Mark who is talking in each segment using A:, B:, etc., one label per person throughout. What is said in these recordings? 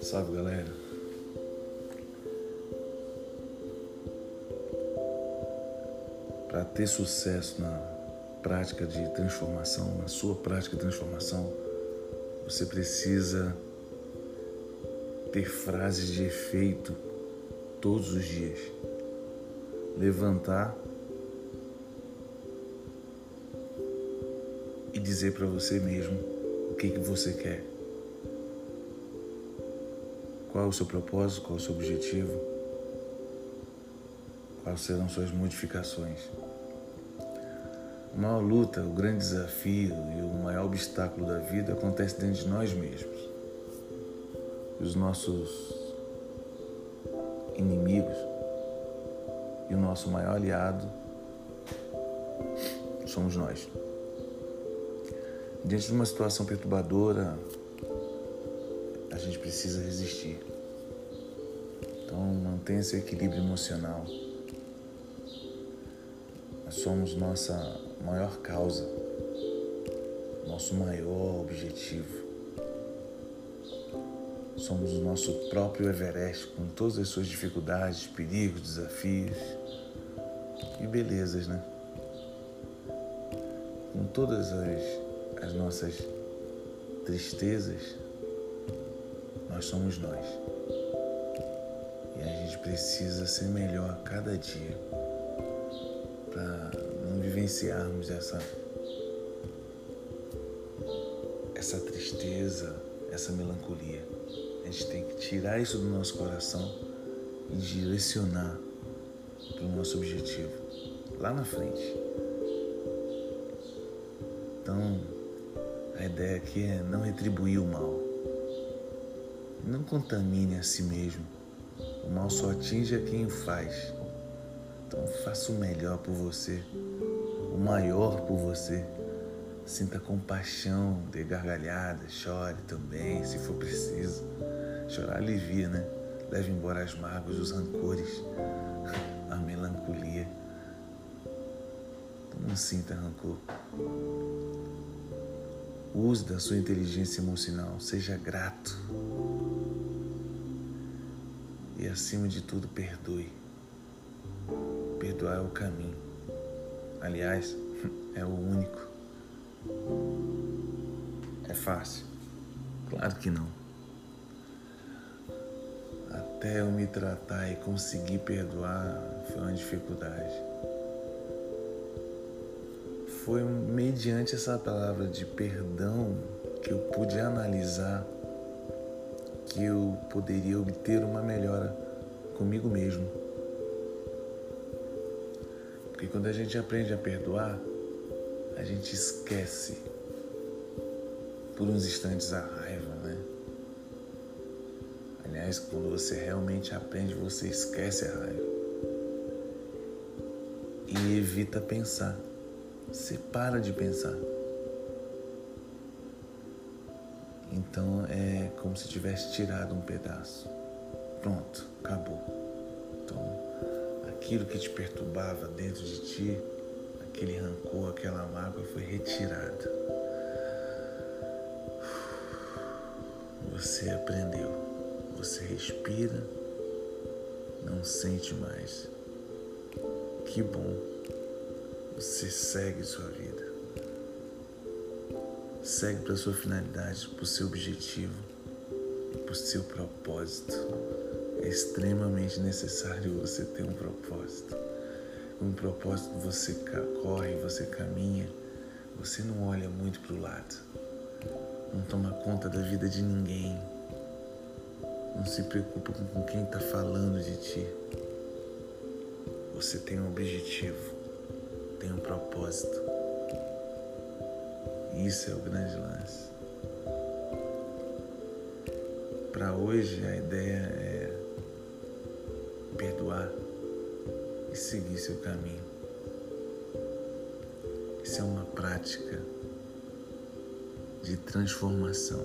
A: Salve galera. Para ter sucesso na prática de transformação, na sua prática de transformação, você precisa ter frases de efeito todos os dias. Levantar dizer para você mesmo o que, que você quer. Qual é o seu propósito, qual é o seu objetivo, quais serão suas modificações. A maior luta, o grande desafio e o maior obstáculo da vida acontece dentro de nós mesmos. Os nossos inimigos e o nosso maior aliado somos nós. Diante de uma situação perturbadora, a gente precisa resistir. Então, mantenha seu equilíbrio emocional. Nós somos nossa maior causa, nosso maior objetivo. Somos o nosso próprio Everest, com todas as suas dificuldades, perigos, desafios e belezas, né? Com todas as, as nossas tristezas, nós somos nós. E a gente precisa ser melhor a cada dia para não vivenciarmos essa essa tristeza, essa melancolia. A gente tem que tirar isso do nosso coração e direcionar para o nosso objetivo lá na frente. Então, a ideia aqui é não retribuir o mal. Não contamine a si mesmo. O mal só atinge a quem o faz. Então faça o melhor por você, o maior por você. Sinta compaixão, dê gargalhada, chore também, se for preciso. Chorar alivia, né? Leve embora as mágoas, os rancores, a melancolia. Então não sinta rancor. Use da sua inteligência emocional, seja grato. E acima de tudo, perdoe. Perdoar é o caminho. Aliás, é o único. É fácil? Claro que não. Até eu me tratar e conseguir perdoar foi uma dificuldade. Foi mediante essa palavra de perdão que eu pude analisar que eu poderia obter uma melhora comigo mesmo. Porque quando a gente aprende a perdoar, a gente esquece por uns instantes a raiva, né? Aliás, quando você realmente aprende, você esquece a raiva. E evita pensar. Você para de pensar. Então é como se tivesse tirado um pedaço. Pronto, acabou. Então, aquilo que te perturbava dentro de ti, aquele rancor, aquela mágoa foi retirada. Você aprendeu. Você respira, não sente mais. Que bom. Você segue sua vida segue para sua finalidade, para o seu objetivo para o seu propósito. É extremamente necessário você ter um propósito. Um propósito você corre, você caminha, você não olha muito para o lado, não toma conta da vida de ninguém, não se preocupa com quem está falando de ti. Você tem um objetivo, tem um propósito. Isso é o grande lance. Para hoje a ideia é perdoar e seguir seu caminho. Isso é uma prática de transformação.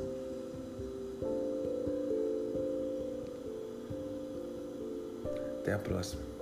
A: Até a próxima.